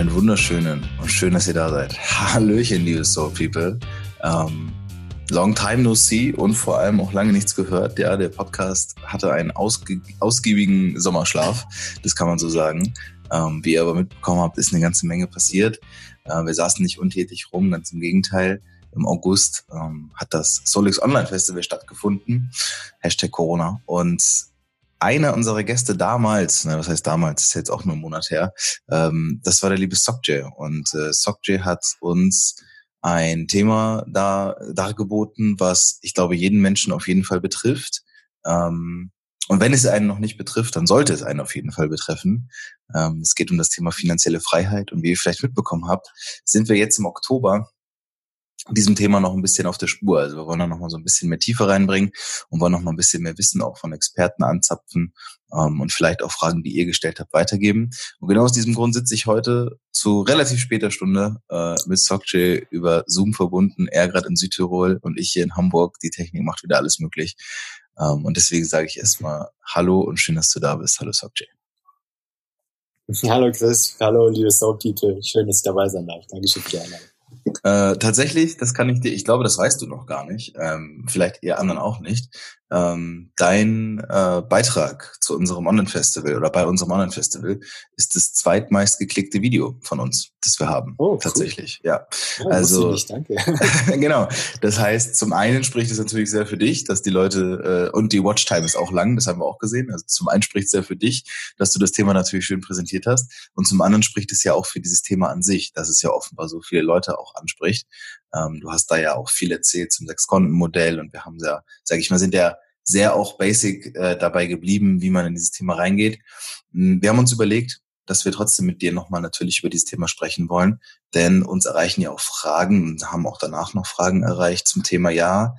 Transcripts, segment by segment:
Einen wunderschönen und schön, dass ihr da seid. Hallöchen, liebe Soul People. Ähm, long time no see und vor allem auch lange nichts gehört. Ja, der Podcast hatte einen ausge ausgiebigen Sommerschlaf, das kann man so sagen. Ähm, wie ihr aber mitbekommen habt, ist eine ganze Menge passiert. Äh, wir saßen nicht untätig rum, ganz im Gegenteil. Im August ähm, hat das Solix Online Festival stattgefunden, Hashtag Corona. Und einer unserer Gäste damals, ne, was heißt damals, ist jetzt auch nur ein Monat her, ähm, das war der liebe Sokje. Und äh, Sokje hat uns ein Thema da dargeboten, was ich glaube jeden Menschen auf jeden Fall betrifft. Ähm, und wenn es einen noch nicht betrifft, dann sollte es einen auf jeden Fall betreffen. Ähm, es geht um das Thema finanzielle Freiheit. Und wie ihr vielleicht mitbekommen habt, sind wir jetzt im Oktober diesem Thema noch ein bisschen auf der Spur. Also wir wollen da noch mal so ein bisschen mehr Tiefe reinbringen und wollen noch mal ein bisschen mehr Wissen auch von Experten anzapfen ähm, und vielleicht auch Fragen, die ihr gestellt habt, weitergeben. Und genau aus diesem Grund sitze ich heute zu relativ später Stunde äh, mit Sokje über Zoom verbunden. Er gerade in Südtirol und ich hier in Hamburg. Die Technik macht wieder alles möglich. Ähm, und deswegen sage ich erstmal Hallo und schön, dass du da bist. Hallo Sokje. Hallo Chris, hallo liebe Soap-People. Schön, dass ich dabei sein darf. Dankeschön für die Einladung. Äh, tatsächlich, das kann ich dir, ich glaube, das weißt du noch gar nicht, ähm, vielleicht ihr anderen auch nicht. Ähm, dein äh, Beitrag zu unserem Online-Festival oder bei unserem Online-Festival ist das zweitmeist geklickte Video von uns, das wir haben. Oh, tatsächlich, cool. ja. Oh, also, nicht, danke. genau. Das heißt, zum einen spricht es natürlich sehr für dich, dass die Leute äh, und die Watchtime ist auch lang, das haben wir auch gesehen. Also zum einen spricht es sehr für dich, dass du das Thema natürlich schön präsentiert hast, und zum anderen spricht es ja auch für dieses Thema an sich, dass es ja offenbar so viele Leute auch anspricht. Ähm, du hast da ja auch viel erzählt zum Sechs-Konten-Modell und wir haben ja, sage ich mal, sind ja sehr auch basic äh, dabei geblieben, wie man in dieses Thema reingeht. Hm, wir haben uns überlegt, dass wir trotzdem mit dir nochmal natürlich über dieses Thema sprechen wollen, denn uns erreichen ja auch Fragen und haben auch danach noch Fragen erreicht zum Thema, ja,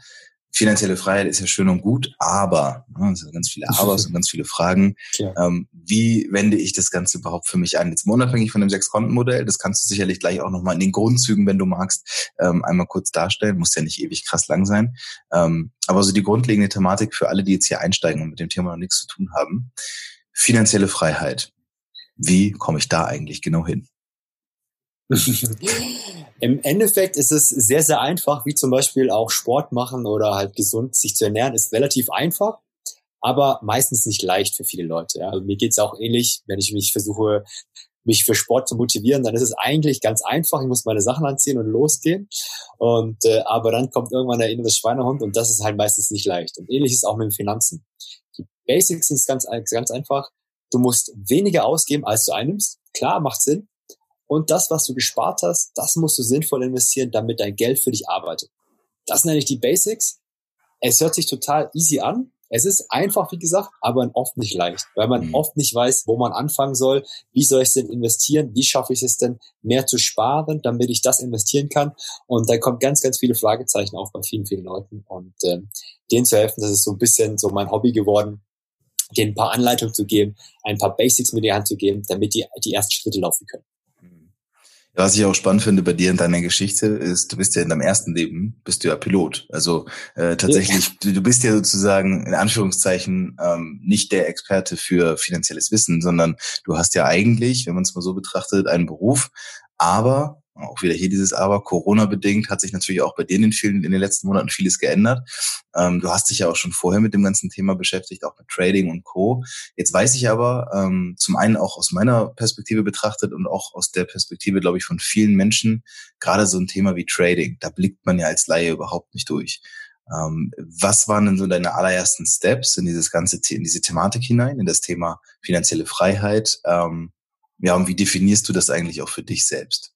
finanzielle Freiheit ist ja schön und gut, aber, ne, sind ganz viele Abers und ganz viele Fragen. Ähm, wie wende ich das Ganze überhaupt für mich an? Jetzt mal unabhängig von dem Sechs-Konten-Modell, das kannst du sicherlich gleich auch nochmal in den Grundzügen, wenn du magst, ähm, einmal kurz darstellen. Muss ja nicht ewig krass lang sein. Ähm, aber so die grundlegende Thematik für alle, die jetzt hier einsteigen und mit dem Thema noch nichts zu tun haben. Finanzielle Freiheit. Wie komme ich da eigentlich genau hin? Im Endeffekt ist es sehr, sehr einfach, wie zum Beispiel auch Sport machen oder halt gesund sich zu ernähren, ist relativ einfach, aber meistens nicht leicht für viele Leute. Ja. Also mir geht's auch ähnlich, wenn ich mich versuche, mich für Sport zu motivieren, dann ist es eigentlich ganz einfach. Ich muss meine Sachen anziehen und losgehen. Und äh, aber dann kommt irgendwann der innere Schweinehund und das ist halt meistens nicht leicht. Und ähnlich ist auch mit den Finanzen. Die Basics sind ganz, ganz einfach. Du musst weniger ausgeben, als du einnimmst. Klar, macht Sinn. Und das, was du gespart hast, das musst du sinnvoll investieren, damit dein Geld für dich arbeitet. Das nenne ich die Basics. Es hört sich total easy an. Es ist einfach, wie gesagt, aber oft nicht leicht, weil man mhm. oft nicht weiß, wo man anfangen soll. Wie soll ich es denn investieren? Wie schaffe ich es denn, mehr zu sparen, damit ich das investieren kann? Und da kommt ganz, ganz viele Fragezeichen auf bei vielen, vielen Leuten. Und äh, denen zu helfen, das ist so ein bisschen so mein Hobby geworden, denen ein paar Anleitungen zu geben, ein paar Basics mit die Hand zu geben, damit die die ersten Schritte laufen können. Was ich auch spannend finde bei dir in deiner Geschichte ist, du bist ja in deinem ersten Leben, bist du ja Pilot. Also äh, tatsächlich, ja. du bist ja sozusagen in Anführungszeichen ähm, nicht der Experte für finanzielles Wissen, sondern du hast ja eigentlich, wenn man es mal so betrachtet, einen Beruf, aber auch wieder hier dieses Aber, Corona-bedingt hat sich natürlich auch bei dir in den, vielen, in den letzten Monaten vieles geändert. Ähm, du hast dich ja auch schon vorher mit dem ganzen Thema beschäftigt, auch mit Trading und Co. Jetzt weiß ich aber, ähm, zum einen auch aus meiner Perspektive betrachtet und auch aus der Perspektive, glaube ich, von vielen Menschen, gerade so ein Thema wie Trading, da blickt man ja als Laie überhaupt nicht durch. Ähm, was waren denn so deine allerersten Steps in dieses ganze, in diese Thematik hinein, in das Thema finanzielle Freiheit? Ähm, ja, und wie definierst du das eigentlich auch für dich selbst?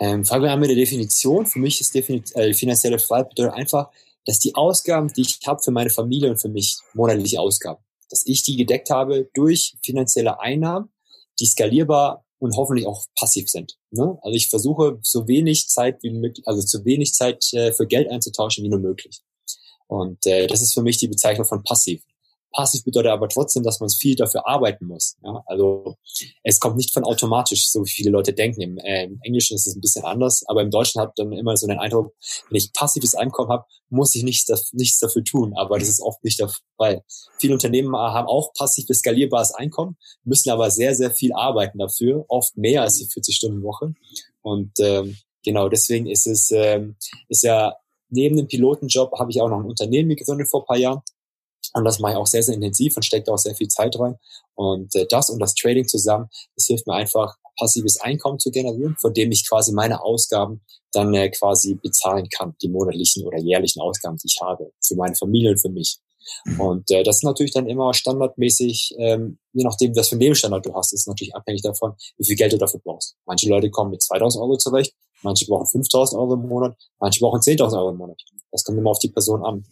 Ähm, fangen wir an mit der Definition. Für mich ist äh, finanzielle Freiheit bedeutet einfach, dass die Ausgaben, die ich habe für meine Familie und für mich, monatliche Ausgaben, dass ich die gedeckt habe durch finanzielle Einnahmen, die skalierbar und hoffentlich auch passiv sind. Ne? Also ich versuche so wenig Zeit wie möglich, also so wenig Zeit äh, für Geld einzutauschen wie nur möglich. Und äh, das ist für mich die Bezeichnung von passiv. Passiv bedeutet aber trotzdem, dass man viel dafür arbeiten muss. Ja? Also es kommt nicht von automatisch, so wie viele Leute denken. Im, äh, Im Englischen ist es ein bisschen anders, aber im Deutschen hat dann immer so den Eindruck, wenn ich passives Einkommen habe, muss ich nichts, nichts dafür tun. Aber das ist oft nicht der Fall. Viele Unternehmen haben auch passiv skalierbares Einkommen, müssen aber sehr, sehr viel arbeiten dafür, oft mehr als die 40-Stunden-Woche. Und ähm, genau deswegen ist es ähm, ist ja neben dem Pilotenjob habe ich auch noch ein Unternehmen gegründet vor ein paar Jahren und das mache ich auch sehr, sehr intensiv und stecke auch sehr viel Zeit rein. Und äh, das und das Trading zusammen, das hilft mir einfach, passives Einkommen zu generieren, von dem ich quasi meine Ausgaben dann äh, quasi bezahlen kann, die monatlichen oder jährlichen Ausgaben, die ich habe, für meine Familie und für mich. Mhm. Und äh, das ist natürlich dann immer standardmäßig, ähm, je nachdem, was für einen Lebensstandard du hast, ist natürlich abhängig davon, wie viel Geld du dafür brauchst. Manche Leute kommen mit 2000 Euro zurecht, manche brauchen 5000 Euro im Monat, manche brauchen 10.000 Euro im Monat. Das kommt immer auf die Person an.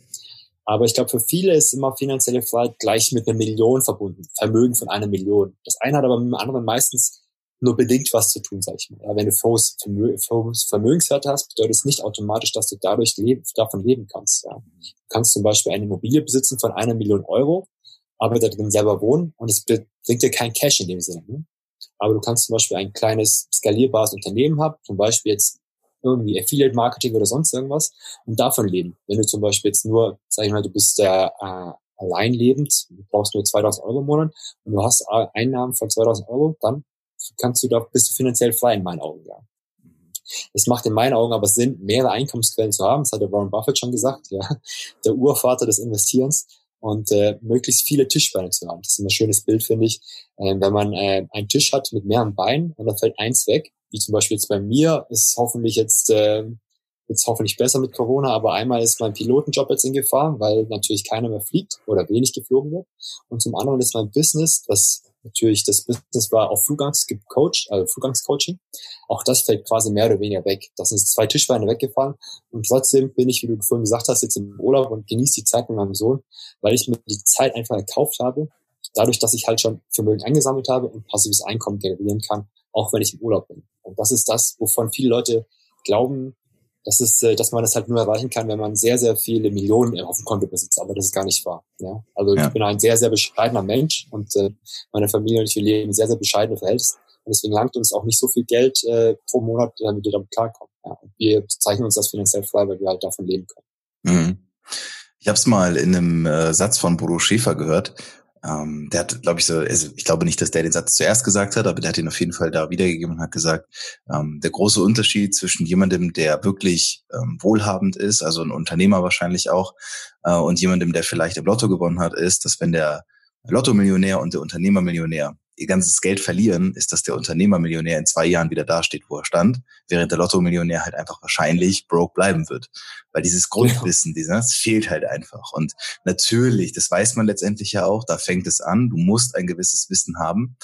Aber ich glaube, für viele ist immer finanzielle Freiheit gleich mit einer Million verbunden. Vermögen von einer Million. Das eine hat aber mit dem anderen meistens nur bedingt was zu tun, sag ich mal. Ja, wenn du Vermögenswerte hast, bedeutet es nicht automatisch, dass du dadurch leben, davon leben kannst. Ja. Du kannst zum Beispiel eine Immobilie besitzen von einer Million Euro, aber da drin selber wohnen und es bringt dir kein Cash in dem Sinne. Ne? Aber du kannst zum Beispiel ein kleines skalierbares Unternehmen haben, zum Beispiel jetzt irgendwie Affiliate Marketing oder sonst irgendwas und davon leben. Wenn du zum Beispiel jetzt nur, sag ich mal, du bist äh, äh, allein lebend, du brauchst nur 2000 Euro im Monat und du hast Einnahmen von 2000 Euro, dann kannst du da, bist du finanziell frei in meinen Augen, ja. Es macht in meinen Augen aber Sinn, mehrere Einkommensquellen zu haben. Das hat der Warren Buffett schon gesagt, ja. Der Urvater des Investierens und äh, möglichst viele Tischbeine zu haben. Das ist ein schönes Bild, finde ich. Äh, wenn man äh, einen Tisch hat mit mehreren Beinen und da fällt eins weg, wie zum Beispiel jetzt bei mir, ist hoffentlich jetzt, äh, jetzt hoffentlich besser mit Corona, aber einmal ist mein Pilotenjob jetzt in Gefahr, weil natürlich keiner mehr fliegt oder wenig geflogen wird. Und zum anderen ist mein Business, das natürlich das Business war auf Flugangst gecoacht, also Flugangscoaching. Auch das fällt quasi mehr oder weniger weg. Das sind zwei Tischbeine weggefallen und trotzdem bin ich, wie du vorhin gesagt hast, jetzt im Urlaub und genieße die Zeit mit meinem Sohn, weil ich mir die Zeit einfach erkauft habe, dadurch, dass ich halt schon Vermögen eingesammelt habe und passives Einkommen generieren kann, auch wenn ich im Urlaub bin. Und das ist das, wovon viele Leute glauben, dass, es, äh, dass man das halt nur erreichen kann, wenn man sehr, sehr viele Millionen auf dem Konto besitzt. Aber das ist gar nicht wahr. Ja? Also ja. ich bin ein sehr, sehr bescheidener Mensch und äh, meine Familie und ich wir leben sehr, sehr bescheidene Verhältnisse. Und deswegen langt uns auch nicht so viel Geld äh, pro Monat, damit wir damit klarkommen. Ja? Und wir zeichnen uns das finanziell frei, weil wir halt davon leben können. Mhm. Ich habe es mal in einem äh, Satz von Bodo Schäfer gehört. Ähm, der hat, glaube ich, so, also ich glaube nicht, dass der den Satz zuerst gesagt hat, aber der hat ihn auf jeden Fall da wiedergegeben und hat gesagt, ähm, der große Unterschied zwischen jemandem, der wirklich ähm, wohlhabend ist, also ein Unternehmer wahrscheinlich auch, äh, und jemandem, der vielleicht im Lotto gewonnen hat, ist, dass wenn der Lotto-Millionär und der Unternehmermillionär ihr ganzes Geld verlieren, ist, dass der Unternehmermillionär in zwei Jahren wieder dasteht, wo er stand, während der Lotto-Millionär halt einfach wahrscheinlich broke bleiben wird. Weil dieses Grundwissen, das fehlt halt einfach. Und natürlich, das weiß man letztendlich ja auch, da fängt es an, du musst ein gewisses Wissen haben.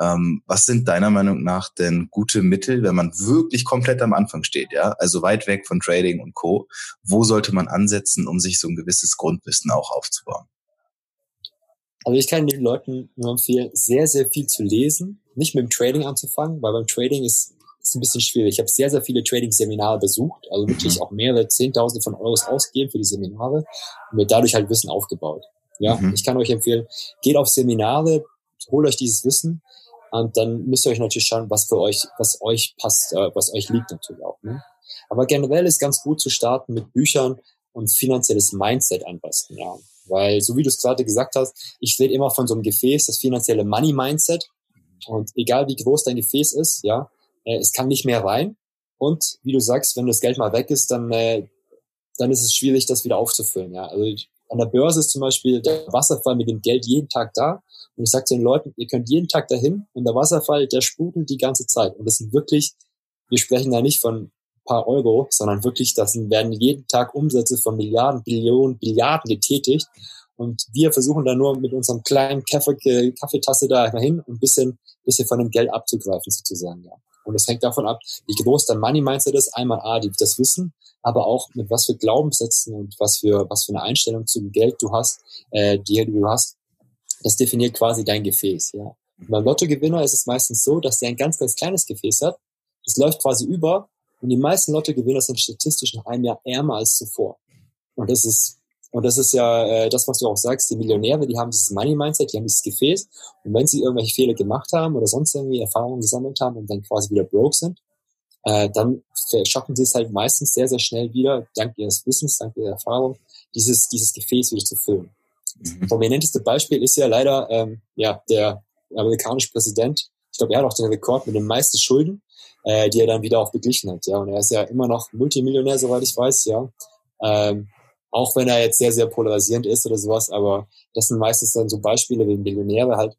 Ähm, was sind deiner Meinung nach denn gute Mittel, wenn man wirklich komplett am Anfang steht, ja? Also weit weg von Trading und Co. Wo sollte man ansetzen, um sich so ein gewisses Grundwissen auch aufzubauen? Also ich kann den Leuten nur empfehlen, sehr, sehr viel zu lesen, nicht mit dem Trading anzufangen, weil beim Trading ist ist ein bisschen schwierig. Ich habe sehr, sehr viele Trading-Seminare besucht, also wirklich mhm. auch mehrere Zehntausende von Euros ausgegeben für die Seminare und mir dadurch halt Wissen aufgebaut. Ja, mhm. ich kann euch empfehlen, geht auf Seminare, holt euch dieses Wissen und dann müsst ihr euch natürlich schauen, was für euch, was euch passt, äh, was euch liegt natürlich auch. Ne? Aber generell ist ganz gut zu starten mit Büchern und finanzielles Mindset anpassen. Ja. Weil, so wie du es gerade gesagt hast, ich rede immer von so einem Gefäß, das finanzielle Money Mindset. Und egal wie groß dein Gefäß ist, ja, äh, es kann nicht mehr rein. Und wie du sagst, wenn das Geld mal weg ist, dann, äh, dann ist es schwierig, das wieder aufzufüllen. Ja. Also an der Börse ist zum Beispiel der Wasserfall mit dem Geld jeden Tag da. Und ich sage zu den Leuten, ihr könnt jeden Tag dahin und der Wasserfall, der sprudelt die ganze Zeit. Und das sind wirklich, wir sprechen da nicht von paar Euro, sondern wirklich, das werden jeden Tag Umsätze von Milliarden, Billionen, Billiarden getätigt. Und wir versuchen da nur mit unserem kleinen Kaffee, Kaffeetasse da hin und ein bisschen, bisschen von dem Geld abzugreifen sozusagen. Ja. Und es hängt davon ab, wie groß dein Money Mindset ist. Einmal A, die, das Wissen, aber auch mit was für Glaubenssätzen und was für, was für eine Einstellung zum Geld du hast, äh, die du hast. Das definiert quasi dein Gefäß. Ja. Beim Lottogewinner ist es meistens so, dass der ein ganz, ganz kleines Gefäß hat. Das läuft quasi über und die meisten Lottogewinner sind statistisch nach einem Jahr ärmer als zuvor. Und das ist Und das ist ja äh, das, was du auch sagst, die Millionäre, die haben dieses Money-Mindset, die haben dieses Gefäß. Und wenn sie irgendwelche Fehler gemacht haben oder sonst irgendwie Erfahrungen gesammelt haben und dann quasi wieder broke sind, äh, dann schaffen sie es halt meistens sehr, sehr schnell wieder, dank ihres Wissens, dank ihrer Erfahrung, dieses, dieses Gefäß wieder zu füllen. Mhm. Prominenteste Beispiel ist ja leider ähm, ja, der amerikanische Präsident. Ich glaube, er hat auch den Rekord mit den meisten Schulden, äh, die er dann wieder auch beglichen hat. Ja, und er ist ja immer noch Multimillionär, soweit ich weiß. Ja, ähm, auch wenn er jetzt sehr, sehr polarisierend ist oder sowas, aber das sind meistens dann so Beispiele, wie Millionäre halt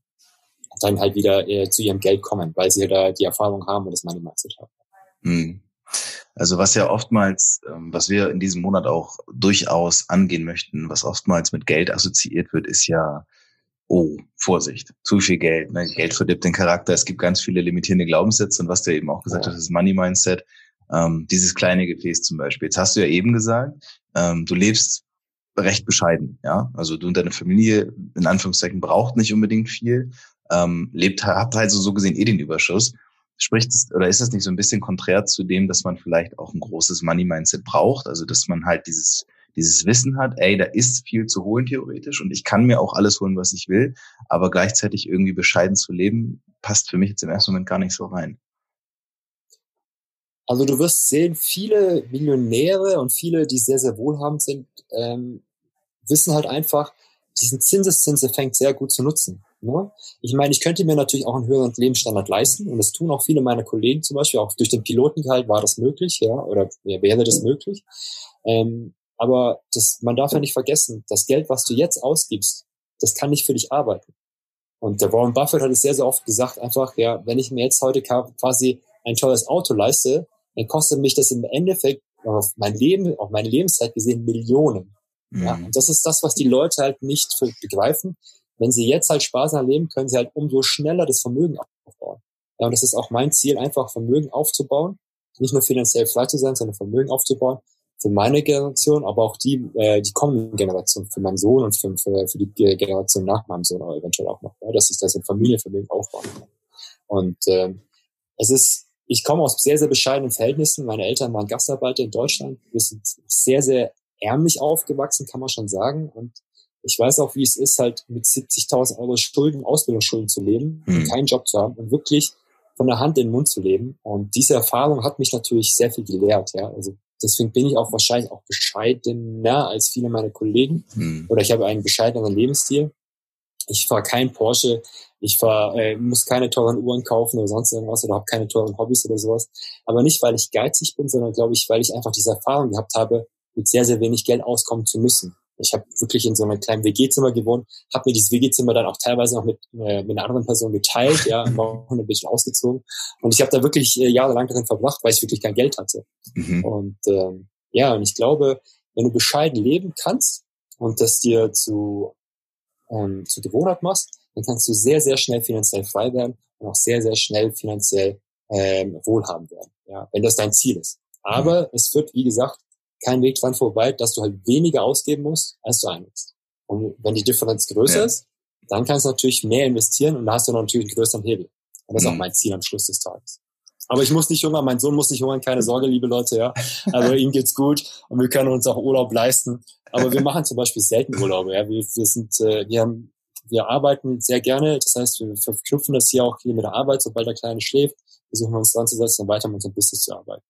dann halt wieder äh, zu ihrem Geld kommen, weil sie da die Erfahrung haben und das Money Mindset haben. Mhm. Also was ja oftmals, ähm, was wir in diesem Monat auch durchaus angehen möchten, was oftmals mit Geld assoziiert wird, ist ja, oh, Vorsicht, zu viel Geld, ne? Geld verdirbt den Charakter, es gibt ganz viele limitierende Glaubenssätze und was du eben auch gesagt ja. hast, das Money Mindset, ähm, dieses kleine Gefäß zum Beispiel. Jetzt hast du ja eben gesagt, ähm, du lebst recht bescheiden, ja. Also du und deine Familie in Anführungszeichen braucht nicht unbedingt viel, ähm, lebt, habt halt so, so gesehen eh den Überschuss. Spricht es, oder ist das nicht so ein bisschen konträr zu dem, dass man vielleicht auch ein großes Money-Mindset braucht? Also dass man halt dieses, dieses Wissen hat, ey, da ist viel zu holen theoretisch und ich kann mir auch alles holen, was ich will, aber gleichzeitig irgendwie bescheiden zu leben, passt für mich jetzt im ersten Moment gar nicht so rein. Also du wirst sehen, viele Millionäre und viele, die sehr, sehr wohlhabend sind, ähm, wissen halt einfach, diesen Zinseszinseffekt sehr gut zu nutzen. Ne? Ich meine, ich könnte mir natürlich auch einen höheren Lebensstandard leisten und das tun auch viele meiner Kollegen zum Beispiel, auch durch den Pilotengehalt war das möglich, ja, oder ja, wäre das möglich. Ähm, aber das, man darf ja nicht vergessen, das Geld, was du jetzt ausgibst, das kann nicht für dich arbeiten. Und der Warren Buffett hat es sehr, sehr oft gesagt, einfach, ja, wenn ich mir jetzt heute quasi ein teures Auto leiste, dann kostet mich das im Endeffekt auf mein Leben, auf meine Lebenszeit gesehen Millionen. Mhm. Ja, und das ist das, was die Leute halt nicht begreifen. Wenn sie jetzt halt sparsam leben, können sie halt umso schneller das Vermögen aufbauen. Ja, und das ist auch mein Ziel, einfach Vermögen aufzubauen. Nicht nur finanziell frei zu sein, sondern Vermögen aufzubauen. Für meine Generation, aber auch die, äh, die kommenden Generationen, für meinen Sohn und für, für, für die Generation nach meinem Sohn aber eventuell auch noch, ja, dass ich das in Familienvermögen aufbauen kann. Und ähm, es ist ich komme aus sehr, sehr bescheidenen Verhältnissen. Meine Eltern waren Gastarbeiter in Deutschland. Wir sind sehr, sehr ärmlich aufgewachsen, kann man schon sagen. Und ich weiß auch, wie es ist, halt mit 70.000 Euro Schulden, Ausbildungsschulden zu leben mhm. keinen Job zu haben und wirklich von der Hand in den Mund zu leben. Und diese Erfahrung hat mich natürlich sehr viel gelehrt. Ja, also deswegen bin ich auch wahrscheinlich auch bescheidener als viele meiner Kollegen. Mhm. Oder ich habe einen bescheideneren Lebensstil. Ich fahre kein Porsche, ich fahr, äh, muss keine teuren Uhren kaufen oder sonst irgendwas oder habe keine teuren Hobbys oder sowas. Aber nicht, weil ich geizig bin, sondern glaube ich, weil ich einfach diese Erfahrung gehabt habe, mit sehr, sehr wenig Geld auskommen zu müssen. Ich habe wirklich in so einem kleinen WG-Zimmer gewohnt, habe mir dieses WG-Zimmer dann auch teilweise noch mit, äh, mit einer anderen Person geteilt, ja, war ein bisschen ausgezogen. Und ich habe da wirklich äh, jahrelang darin verbracht, weil ich wirklich kein Geld hatte. Mhm. Und ähm, ja, und ich glaube, wenn du bescheiden leben kannst und das dir zu, ähm, zu Gewohnheit machst, dann kannst du sehr, sehr schnell finanziell frei werden und auch sehr, sehr schnell finanziell ähm, wohlhabend werden, ja, wenn das dein Ziel ist. Aber mhm. es führt, wie gesagt, kein Weg dran vorbei, dass du halt weniger ausgeben musst, als du einnimmst. Und wenn die Differenz größer ja. ist, dann kannst du natürlich mehr investieren und da hast du natürlich einen größeren Hebel. Und das ist auch mhm. mein Ziel am Schluss des Tages. Aber ich muss nicht hungern, mein Sohn muss nicht hungern, keine Sorge, liebe Leute, ja. Also ihm geht's gut und wir können uns auch Urlaub leisten. Aber wir machen zum Beispiel selten Urlaube, ja. Wir, wir sind, äh, wir haben wir arbeiten sehr gerne. Das heißt, wir verknüpfen das hier auch hier mit der Arbeit. Sobald der Kleine schläft, versuchen wir uns dran zu setzen und weiter mit unserem Business zu arbeiten.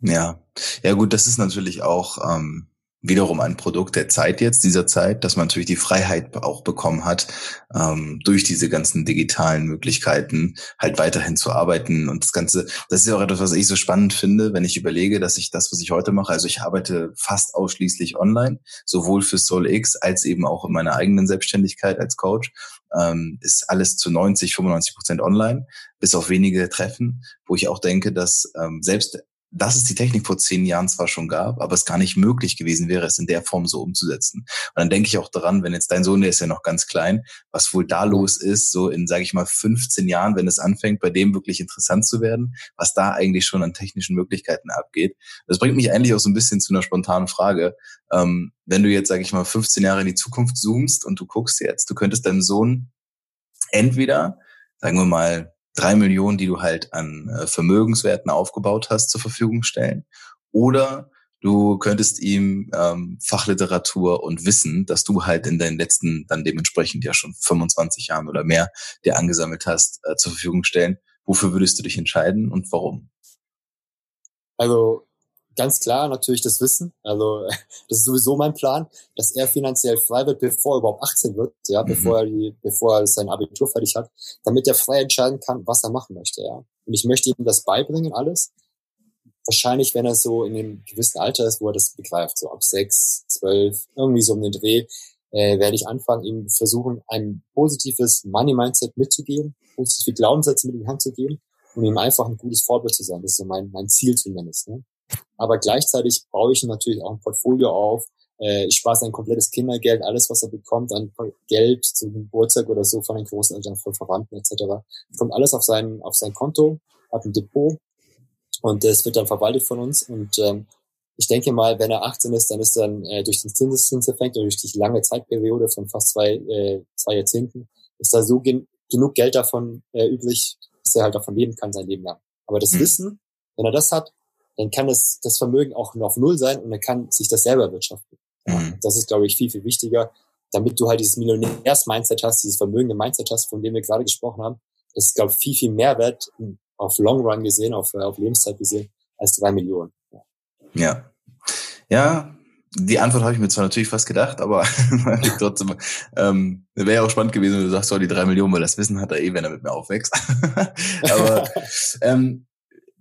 Ja, ja gut, das ist natürlich auch ähm, wiederum ein Produkt der Zeit jetzt, dieser Zeit, dass man natürlich die Freiheit auch bekommen hat, ähm, durch diese ganzen digitalen Möglichkeiten halt weiterhin zu arbeiten. Und das Ganze, das ist ja auch etwas, was ich so spannend finde, wenn ich überlege, dass ich das, was ich heute mache, also ich arbeite fast ausschließlich online, sowohl für SoulX als eben auch in meiner eigenen Selbstständigkeit als Coach. Ähm, ist alles zu 90, 95 Prozent online, bis auf wenige Treffen, wo ich auch denke, dass ähm, selbst dass es die Technik vor zehn Jahren zwar schon gab, aber es gar nicht möglich gewesen wäre, es in der Form so umzusetzen. Und dann denke ich auch daran, wenn jetzt dein Sohn, der ist ja noch ganz klein, was wohl da los ist, so in, sage ich mal, 15 Jahren, wenn es anfängt, bei dem wirklich interessant zu werden, was da eigentlich schon an technischen Möglichkeiten abgeht. Das bringt mich eigentlich auch so ein bisschen zu einer spontanen Frage. Ähm, wenn du jetzt, sage ich mal, 15 Jahre in die Zukunft zoomst und du guckst jetzt, du könntest deinem Sohn entweder, sagen wir mal, drei Millionen, die du halt an äh, Vermögenswerten aufgebaut hast, zur Verfügung stellen. Oder du könntest ihm ähm, Fachliteratur und Wissen, das du halt in deinen letzten, dann dementsprechend ja schon 25 Jahren oder mehr, dir angesammelt hast, äh, zur Verfügung stellen. Wofür würdest du dich entscheiden und warum? Also ganz klar natürlich das Wissen. Also das ist sowieso mein Plan, dass er finanziell frei wird, bevor er überhaupt 18 wird, ja, mhm. bevor er die, bevor er sein Abitur fertig hat, damit er frei entscheiden kann, was er machen möchte, ja. Und ich möchte ihm das beibringen, alles. Wahrscheinlich, wenn er so in einem gewissen Alter ist, wo er das begreift, so ab sechs, zwölf, irgendwie so um den Dreh, äh, werde ich anfangen, ihm versuchen, ein positives Money-Mindset mitzugeben, positive Glaubenssätze mit in die Hand zu geben und ihm einfach ein gutes Vorbild zu sein. Das ist so mein, mein Ziel zumindest. Ne? Aber gleichzeitig baue ich natürlich auch ein Portfolio auf. Äh, ich spare sein komplettes Kindergeld, alles, was er bekommt, an Geld zum Geburtstag oder so von den Großeltern, von Verwandten etc. Kommt alles auf sein, auf sein Konto, hat ein Depot und das wird dann verwaltet von uns. Und ähm, ich denke mal, wenn er 18 ist, dann ist dann äh, durch den Zinseszinseffekt oder durch die lange Zeitperiode von fast zwei, äh, zwei Jahrzehnten, ist da so gen genug Geld davon äh, übrig, dass er halt davon leben kann sein Leben lang. Aber das mhm. Wissen, wenn er das hat, dann kann das, das Vermögen auch nur auf Null sein und er kann sich das selber wirtschaften. Mhm. Das ist, glaube ich, viel, viel wichtiger, damit du halt dieses Millionärs-Mindset hast, dieses vermögende Mindset hast, von dem wir gerade gesprochen haben. Das ist, glaube ich, viel, viel mehr wert auf Long Run gesehen, auf, auf Lebenszeit gesehen, als drei Millionen. Ja. Ja, ja die Antwort habe ich mir zwar natürlich fast gedacht, aber trotzdem ähm, wäre ja auch spannend gewesen, wenn du sagst, so die drei Millionen, weil das Wissen hat er eh, wenn er mit mir aufwächst. aber ähm,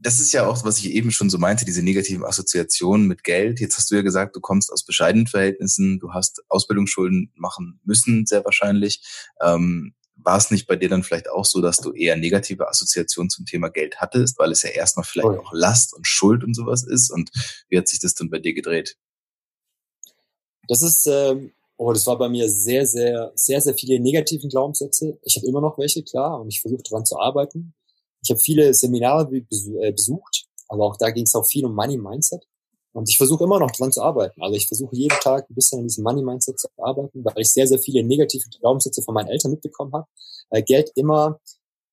das ist ja auch, was ich eben schon so meinte, diese negativen Assoziationen mit Geld. Jetzt hast du ja gesagt, du kommst aus bescheidenen Verhältnissen, du hast Ausbildungsschulden machen müssen, sehr wahrscheinlich. Ähm, war es nicht bei dir dann vielleicht auch so, dass du eher negative Assoziationen zum Thema Geld hattest, weil es ja erstmal vielleicht auch Last und Schuld und sowas ist? Und wie hat sich das dann bei dir gedreht? Das ist, ähm, oh, das war bei mir sehr, sehr, sehr, sehr viele negativen Glaubenssätze. Ich habe immer noch welche, klar, und ich versuche daran zu arbeiten. Ich habe viele Seminare äh, besucht, aber auch da ging es auch viel um Money Mindset. Und ich versuche immer noch dran zu arbeiten. Also ich versuche jeden Tag ein bisschen an diesem Money Mindset zu arbeiten, weil ich sehr, sehr viele negative Glaubenssätze von meinen Eltern mitbekommen habe. Weil Geld immer,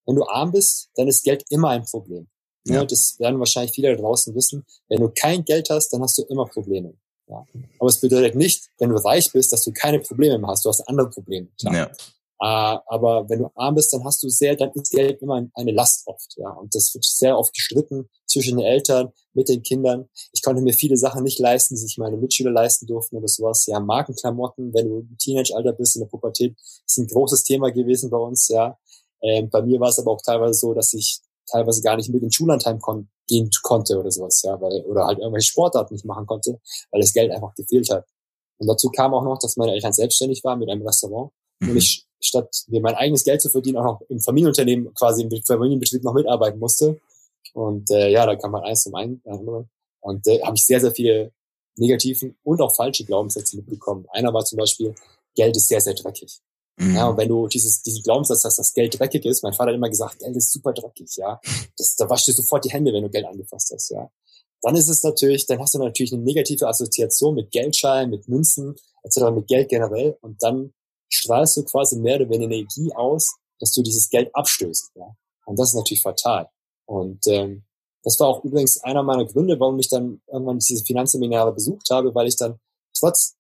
wenn du arm bist, dann ist Geld immer ein Problem. Ja. ja. das werden wahrscheinlich viele da draußen wissen. Wenn du kein Geld hast, dann hast du immer Probleme. Ja. Aber es bedeutet nicht, wenn du reich bist, dass du keine Probleme mehr hast. Du hast andere Probleme. Klar. Ja. Äh, aber wenn du arm bist, dann hast du sehr, dann ist Geld immer eine Last oft, ja. Und das wird sehr oft gestritten zwischen den Eltern, mit den Kindern. Ich konnte mir viele Sachen nicht leisten, die sich meine Mitschüler leisten durften oder sowas. Ja, Markenklamotten, wenn du im Teenage-Alter bist, in der Pubertät, ist ein großes Thema gewesen bei uns, ja. Ähm, bei mir war es aber auch teilweise so, dass ich teilweise gar nicht mit in Schullandheim kon gehen konnte oder sowas, ja, weil, oder halt irgendwelche Sportarten nicht machen konnte, weil das Geld einfach gefehlt hat. Und dazu kam auch noch, dass meine Eltern selbstständig waren mit einem Restaurant mhm. und ich statt mir mein eigenes Geld zu verdienen, auch noch im Familienunternehmen quasi im Familienbetrieb noch mitarbeiten musste. Und äh, ja, da kann man eins zum einen. Und äh, habe ich sehr, sehr viele negativen und auch falsche Glaubenssätze mitbekommen. Einer war zum Beispiel, Geld ist sehr, sehr dreckig. Mhm. Ja, und wenn du dieses, diesen Glaubenssatz hast, dass Geld dreckig ist, mein Vater hat immer gesagt, Geld ist super dreckig, ja. Das, da waschst du sofort die Hände, wenn du Geld angefasst hast, ja. Dann ist es natürlich, dann hast du natürlich eine negative Assoziation mit Geldscheinen, mit Münzen, etc., mit Geld generell. Und dann strahlst du quasi mehr oder weniger Energie aus, dass du dieses Geld abstößt. Ja? Und das ist natürlich fatal. Und ähm, das war auch übrigens einer meiner Gründe, warum ich dann irgendwann diese Finanzseminare besucht habe, weil ich dann trotz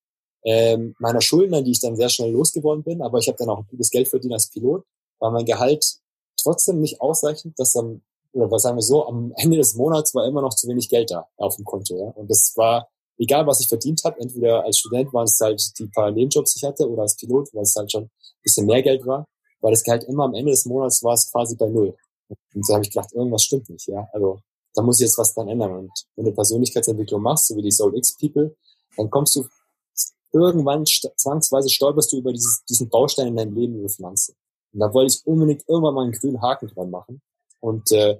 ähm, meiner Schulden, die ich dann sehr schnell losgeworden bin, aber ich habe dann auch gutes Geld verdient als Pilot, war mein Gehalt trotzdem nicht ausreichend, dass am, oder was sagen wir so, am Ende des Monats war immer noch zu wenig Geld da auf dem Konto. Ja? Und das war egal was ich verdient habe, entweder als Student waren es halt die paar die ich hatte, oder als Pilot, weil es halt schon ein bisschen mehr Geld war, weil das Gehalt immer am Ende des Monats war es quasi bei Null. Und so habe ich gedacht, irgendwas stimmt nicht, ja. Also da muss ich jetzt was dran ändern. Und wenn du Persönlichkeitsentwicklung machst, so wie die Soul X People, dann kommst du irgendwann zwangsweise stolperst du über dieses, diesen Baustein in deinem Leben über Finanzen. Und da wollte ich unbedingt irgendwann mal einen grünen Haken dran machen. Und äh,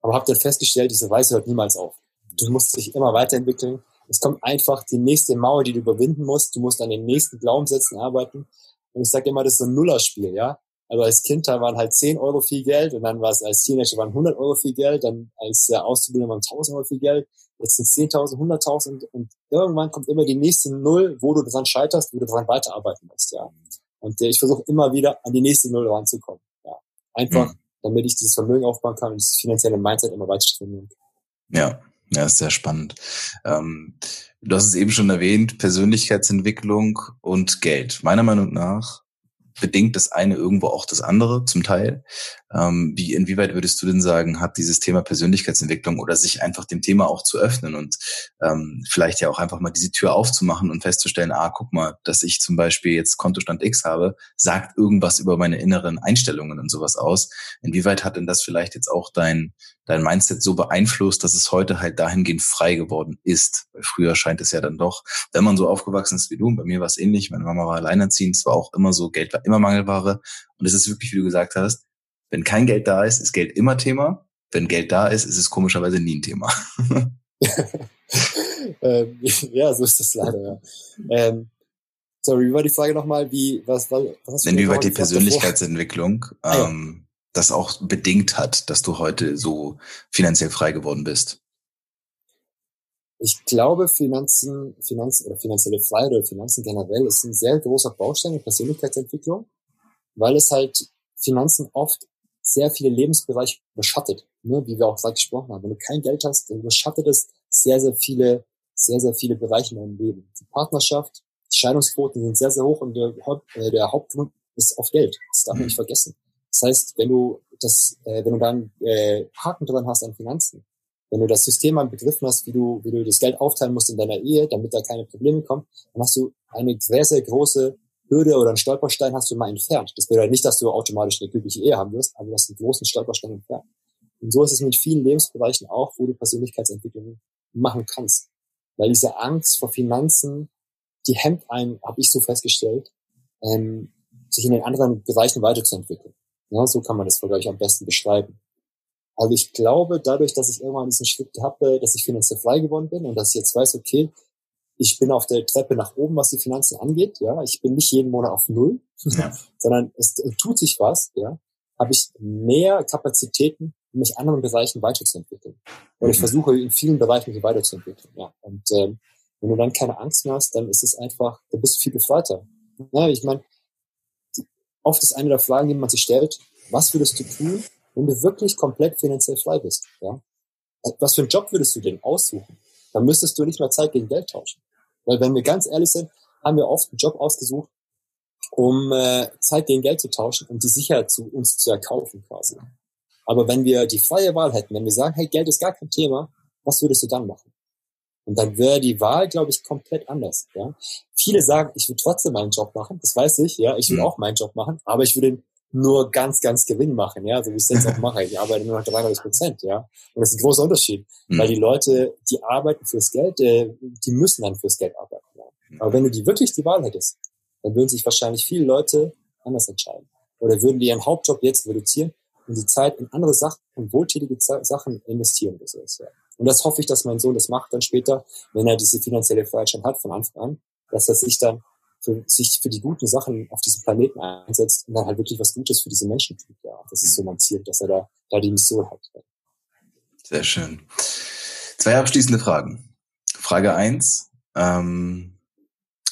aber habe dann festgestellt, diese Reise hört niemals auf. Du musst dich immer weiterentwickeln. Es kommt einfach die nächste Mauer, die du überwinden musst. Du musst an den nächsten Glaubenssätzen arbeiten. Und ich sage immer, das ist so ein Nullerspiel, ja. Also als Kind da waren halt 10 Euro viel Geld und dann war es als Teenager waren 100 Euro viel Geld, dann als äh, Auszubildender waren 1000 Euro viel Geld, jetzt sind 10.000, 100.000 und irgendwann kommt immer die nächste Null, wo du dran scheiterst, wo du dran weiterarbeiten musst, ja. Und äh, ich versuche immer wieder an die nächste Null ranzukommen, ja. Einfach, mhm. damit ich dieses Vermögen aufbauen kann und das finanzielle Mindset immer weiter trainieren kann. Ja, Ja, ist sehr spannend. Ähm, du hast es eben schon erwähnt, Persönlichkeitsentwicklung und Geld. Meiner Meinung nach bedingt das eine irgendwo auch das andere zum Teil. Ähm, wie, inwieweit würdest du denn sagen, hat dieses Thema Persönlichkeitsentwicklung oder sich einfach dem Thema auch zu öffnen und ähm, vielleicht ja auch einfach mal diese Tür aufzumachen und festzustellen, ah, guck mal, dass ich zum Beispiel jetzt Kontostand X habe, sagt irgendwas über meine inneren Einstellungen und sowas aus. Inwieweit hat denn das vielleicht jetzt auch dein, dein Mindset so beeinflusst, dass es heute halt dahingehend frei geworden ist? Weil früher scheint es ja dann doch, wenn man so aufgewachsen ist wie du, bei mir war es ähnlich, meine Mama war alleinerziehend, es war auch immer so, Geld war immer Mangelware und es ist wirklich, wie du gesagt hast, wenn kein Geld da ist, ist Geld immer Thema. Wenn Geld da ist, ist es komischerweise nie ein Thema. ähm, ja, so ist das leider. Ja. Ähm, sorry, wie war die Frage nochmal? Wie, was, was, was Inwieweit die Persönlichkeitsentwicklung ah, ähm, ja. das auch bedingt hat, dass du heute so finanziell frei geworden bist? Ich glaube, Finanzen, Finanzen oder finanzielle Freiheit oder Finanzen generell ist ein sehr großer Baustein in Persönlichkeitsentwicklung, weil es halt Finanzen oft sehr viele Lebensbereiche überschattet, ne? wie wir auch gerade gesprochen haben. Wenn du kein Geld hast, dann überschattet es sehr, sehr viele, sehr, sehr viele Bereiche in deinem Leben. Die Partnerschaft, die Scheidungsquoten sind sehr, sehr hoch und der, äh, der Hauptgrund ist auf Geld. Das darf man nicht vergessen. Das heißt, wenn du das, äh, wenn du dann äh, Haken dran hast an Finanzen, wenn du das System mal begriffen hast, wie du, wie du das Geld aufteilen musst in deiner Ehe, damit da keine Probleme kommen, dann hast du eine sehr, sehr große Hürde oder einen Stolperstein hast du mal entfernt. Das bedeutet nicht, dass du automatisch eine glückliche Ehe haben wirst, aber du hast einen großen Stolperstein entfernt. Und so ist es mit vielen Lebensbereichen auch, wo du Persönlichkeitsentwicklung machen kannst. Weil diese Angst vor Finanzen, die hemmt einen, habe ich so festgestellt, ähm, sich in den anderen Bereichen weiterzuentwickeln. Ja, so kann man das, glaube ich, am besten beschreiben. Also ich glaube, dadurch, dass ich irgendwann diesen Schritt habe, dass ich finanziell frei geworden bin und dass ich jetzt weiß, okay, ich bin auf der Treppe nach oben, was die Finanzen angeht. Ja, ich bin nicht jeden Monat auf Null, ja. sondern es tut sich was. Ja, habe ich mehr Kapazitäten, um mich anderen Bereichen weiterzuentwickeln. Und ich mhm. versuche in vielen Bereichen mich weiterzuentwickeln. Ja, und ähm, wenn du dann keine Angst mehr hast, dann ist es einfach, dann bist du viel befreiter. Ja, ich meine, oft ist eine der Fragen, die man sich stellt: Was würdest du tun, wenn du wirklich komplett finanziell frei bist? Ja, was für einen Job würdest du denn aussuchen? Dann müsstest du nicht mehr Zeit gegen Geld tauschen. Weil wenn wir ganz ehrlich sind, haben wir oft einen Job ausgesucht, um äh, Zeit gegen Geld zu tauschen, um die Sicherheit zu uns zu erkaufen quasi. Aber wenn wir die freie Wahl hätten, wenn wir sagen, hey, Geld ist gar kein Thema, was würdest du dann machen? Und dann wäre die Wahl, glaube ich, komplett anders. Ja? Viele sagen, ich will trotzdem meinen Job machen, das weiß ich, ja, ich will mhm. auch meinen Job machen, aber ich will den nur ganz, ganz Gewinn machen, ja, so wie ich es jetzt auch mache. Ich arbeite nur noch 300 Prozent, ja. Und das ist ein großer Unterschied, mhm. weil die Leute, die arbeiten fürs Geld, äh, die müssen dann fürs Geld arbeiten. Ja. Aber wenn du die wirklich die Wahl hättest, dann würden sich wahrscheinlich viele Leute anders entscheiden. Oder würden die ihren Hauptjob jetzt reduzieren und die Zeit in andere Sachen, in wohltätige Sachen investieren. Das ist, ja. Und das hoffe ich, dass mein Sohn das macht dann später, wenn er diese finanzielle Freiheit schon hat von Anfang an, dass er sich dann für, sich für die guten Sachen auf diesem Planeten einsetzt und dann halt wirklich was Gutes für diese Menschen tut. Ja, das ist so mein Ziel, dass er da, da die Mission hat. Sehr schön. Zwei abschließende Fragen. Frage eins. Ähm,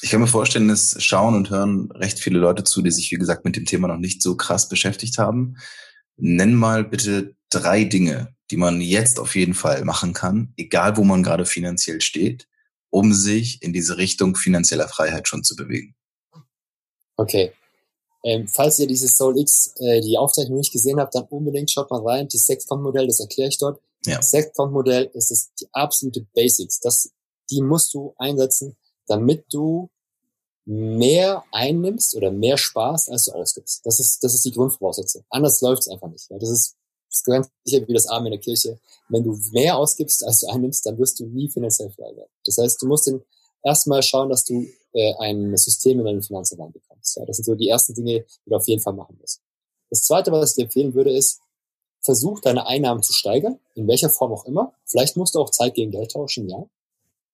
ich kann mir vorstellen, es schauen und hören recht viele Leute zu, die sich, wie gesagt, mit dem Thema noch nicht so krass beschäftigt haben. Nenn mal bitte drei Dinge, die man jetzt auf jeden Fall machen kann, egal wo man gerade finanziell steht, um sich in diese Richtung finanzieller Freiheit schon zu bewegen. Okay. Ähm, falls ihr dieses Soul X, äh, die Aufzeichnung nicht gesehen habt, dann unbedingt schaut mal rein. Das Sexcount-Modell, das erkläre ich dort. Ja. Das Sexcount-Modell ist das, die absolute Basics. Das, die musst du einsetzen, damit du mehr einnimmst oder mehr Spaß, als du ausgibst. Das ist, das ist die Grundvoraussetzung. Anders läuft es einfach nicht. Ja. Das ist das sicher wie das Arm in der Kirche. Wenn du mehr ausgibst, als du einnimmst, dann wirst du nie finanziell frei werden. Das heißt, du musst den erstmal schauen, dass du äh, ein System in deine Finanzen reinbekommst. Ja, das sind so die ersten Dinge, die du auf jeden Fall machen musst. Das zweite, was ich dir empfehlen würde, ist, versuch deine Einnahmen zu steigern, in welcher Form auch immer. Vielleicht musst du auch Zeit gegen Geld tauschen, ja.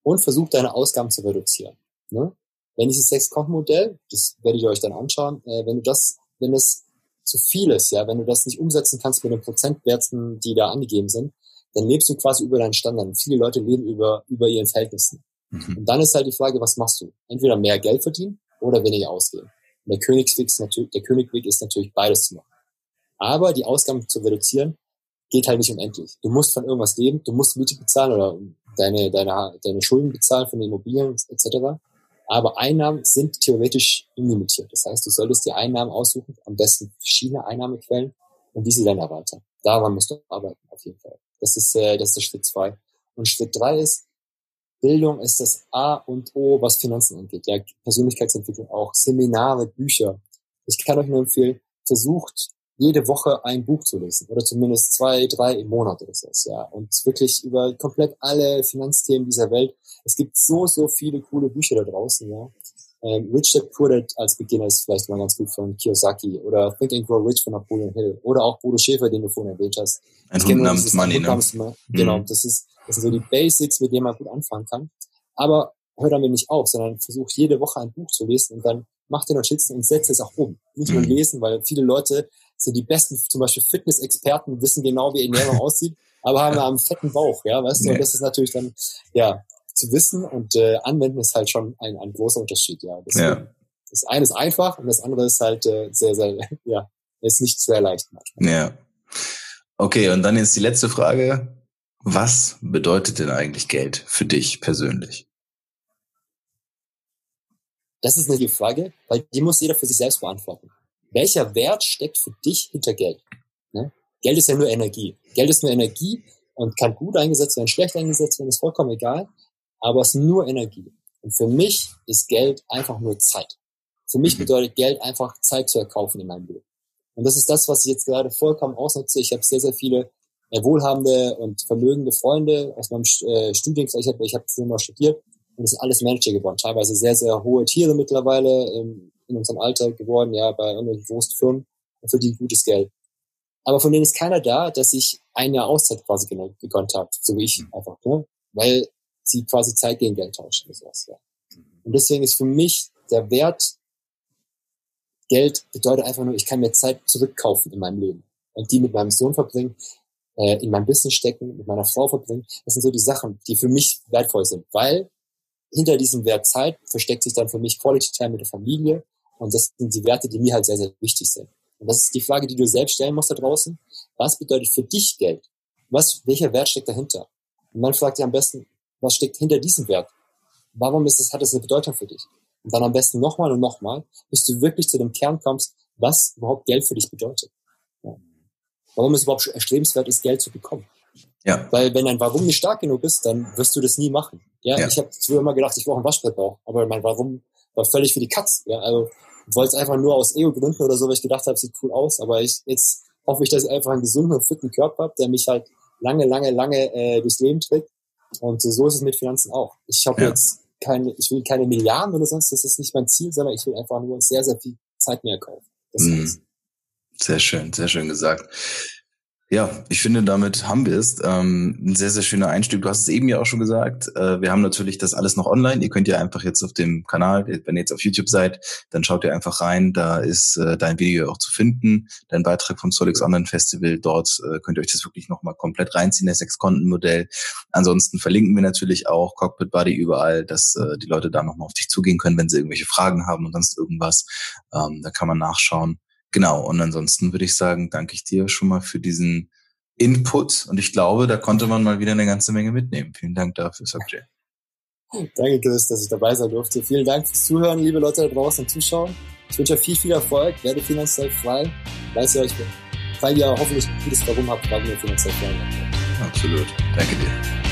Und versuch deine Ausgaben zu reduzieren. Ne? Wenn dieses Sechs-Konten-Modell, das werdet ihr euch dann anschauen, äh, wenn du das, wenn es zu viel ist, ja, wenn du das nicht umsetzen kannst mit den Prozentwerten, die da angegeben sind, dann lebst du quasi über deinen Standard. Und viele Leute leben über, über ihren Verhältnissen. Mhm. Und dann ist halt die Frage, was machst du? Entweder mehr Geld verdienen oder weniger ausgeben. Und der Königsweg ist natürlich, der Königweg ist natürlich beides zu machen. Aber die Ausgaben zu reduzieren, geht halt nicht unendlich. Du musst von irgendwas leben, du musst Miete bezahlen oder deine, deine, deine Schulden bezahlen von den Immobilien etc. Aber Einnahmen sind theoretisch unlimitiert. Das heißt, du solltest die Einnahmen aussuchen, am besten verschiedene Einnahmequellen und diese dann erweitern. Daran musst du arbeiten, auf jeden Fall. Das ist, äh, das ist Schritt zwei. Und Schritt drei ist, Bildung ist das A und O, was Finanzen angeht. Ja, Persönlichkeitsentwicklung auch, Seminare, Bücher. Ich kann euch nur empfehlen, versucht jede Woche ein Buch zu lesen oder zumindest zwei, drei im Monat oder so. Ja, und wirklich über komplett alle Finanzthemen dieser Welt. Es gibt so, so viele coole Bücher da draußen. Ja. Ähm, Rich Dad Poor Dad als Beginner ist vielleicht mal ganz gut von Kiyosaki oder Think and Grow Rich von Napoleon Hill oder auch Bodo Schäfer, den du vorhin erwähnt hast. Ein Hund namens Money, ne? Mhm. Genau, das ist, das sind so die Basics, mit denen man gut anfangen kann. Aber hör damit nicht auf, sondern versuch jede Woche ein Buch zu lesen und dann mach dir Notizen und setze es auch um. Nicht nur mhm. lesen, weil viele Leute sind die besten, zum Beispiel Fitness-Experten, wissen genau, wie Ernährung aussieht, aber haben einen fetten Bauch, ja, weißt du, und das ist natürlich dann, ja, zu wissen und äh, anwenden ist halt schon ein, ein großer Unterschied, ja. Das, ja. das eine ist einfach und das andere ist halt äh, sehr, sehr, ja, ist nicht sehr leicht manchmal. Ja. Okay, und dann ist die letzte Frage. Was bedeutet denn eigentlich Geld für dich persönlich? Das ist eine Frage, weil die muss jeder für sich selbst beantworten welcher Wert steckt für dich hinter Geld? Ne? Geld ist ja nur Energie. Geld ist nur Energie und kann gut eingesetzt werden, schlecht eingesetzt werden, ist vollkommen egal. Aber es ist nur Energie. Und für mich ist Geld einfach nur Zeit. Für mich mhm. bedeutet Geld einfach Zeit zu erkaufen in meinem Leben. Und das ist das, was ich jetzt gerade vollkommen ausnutze. Ich habe sehr, sehr viele äh, wohlhabende und vermögende Freunde aus meinem äh, Studiengang. Ich habe ich hab früher mal studiert und das sind alles Manager geworden. Teilweise sehr, sehr hohe Tiere mittlerweile. Ähm, in unserem Alter geworden, ja, bei irgendwelchen großen Firmen und verdienen gutes Geld. Aber von denen ist keiner da, dass ich ein Jahr Auszeit quasi gekonnt habe, so wie ich mhm. einfach, ne? weil sie quasi Zeit gegen Geld tauschen. Sowas, ja. Und deswegen ist für mich der Wert Geld bedeutet einfach nur, ich kann mir Zeit zurückkaufen in meinem Leben und die mit meinem Sohn verbringen, äh, in mein Business stecken, mit meiner Frau verbringen. Das sind so die Sachen, die für mich wertvoll sind, weil hinter diesem Wert Zeit versteckt sich dann für mich Quality Time mit der Familie, und das sind die Werte, die mir halt sehr, sehr wichtig sind. Und das ist die Frage, die du selbst stellen musst da draußen. Was bedeutet für dich Geld? Was, welcher Wert steckt dahinter? Und dann fragt ihr am besten, was steckt hinter diesem Wert? Warum ist das, hat das eine Bedeutung für dich? Und dann am besten nochmal und nochmal, bis du wirklich zu dem Kern kommst, was überhaupt Geld für dich bedeutet. Ja. Warum es überhaupt erstrebenswert ist, Geld zu bekommen. Ja. Weil wenn dein Warum nicht stark genug ist, dann wirst du das nie machen. Ja, ja. ich habe früher immer gedacht, ich brauche einen Waschbrettbauch, aber mein Warum war völlig für die Katz. Ja, also wollte es einfach nur aus Ego-Gründen oder so, weil ich gedacht habe, sieht cool aus. Aber ich jetzt hoffe ich, dass ich einfach einen gesunden und fitten Körper habe, der mich halt lange, lange, lange äh, durchs Leben trägt. Und äh, so ist es mit Finanzen auch. Ich habe ja. jetzt keine, ich will keine Milliarden oder sonst, das ist nicht mein Ziel, sondern ich will einfach nur sehr, sehr viel Zeit mehr kaufen. Mm. Sehr schön, sehr schön gesagt. Ja, ich finde, damit haben wir es. Ähm, ein sehr, sehr schöner Einstieg. Du hast es eben ja auch schon gesagt. Äh, wir haben natürlich das alles noch online. Ihr könnt ja einfach jetzt auf dem Kanal, wenn ihr jetzt auf YouTube seid, dann schaut ihr einfach rein. Da ist äh, dein Video auch zu finden. Dein Beitrag vom Solix Online Festival. Dort äh, könnt ihr euch das wirklich nochmal komplett reinziehen, das Sechs-Konten-Modell. Ansonsten verlinken wir natürlich auch Cockpit Buddy überall, dass äh, die Leute da nochmal auf dich zugehen können, wenn sie irgendwelche Fragen haben und sonst irgendwas. Ähm, da kann man nachschauen. Genau, und ansonsten würde ich sagen, danke ich dir schon mal für diesen Input und ich glaube, da konnte man mal wieder eine ganze Menge mitnehmen. Vielen Dank dafür, Subjay. Danke, Chris, dass ich dabei sein durfte. Vielen Dank fürs Zuhören, liebe Leute da draußen und Zuschauen. Ich wünsche euch viel, viel Erfolg, werde finanziell frei, weil ihr euch, weil ihr hoffentlich ein gutes Warum habt, warum ihr finanziell frei seid. Absolut. Danke dir.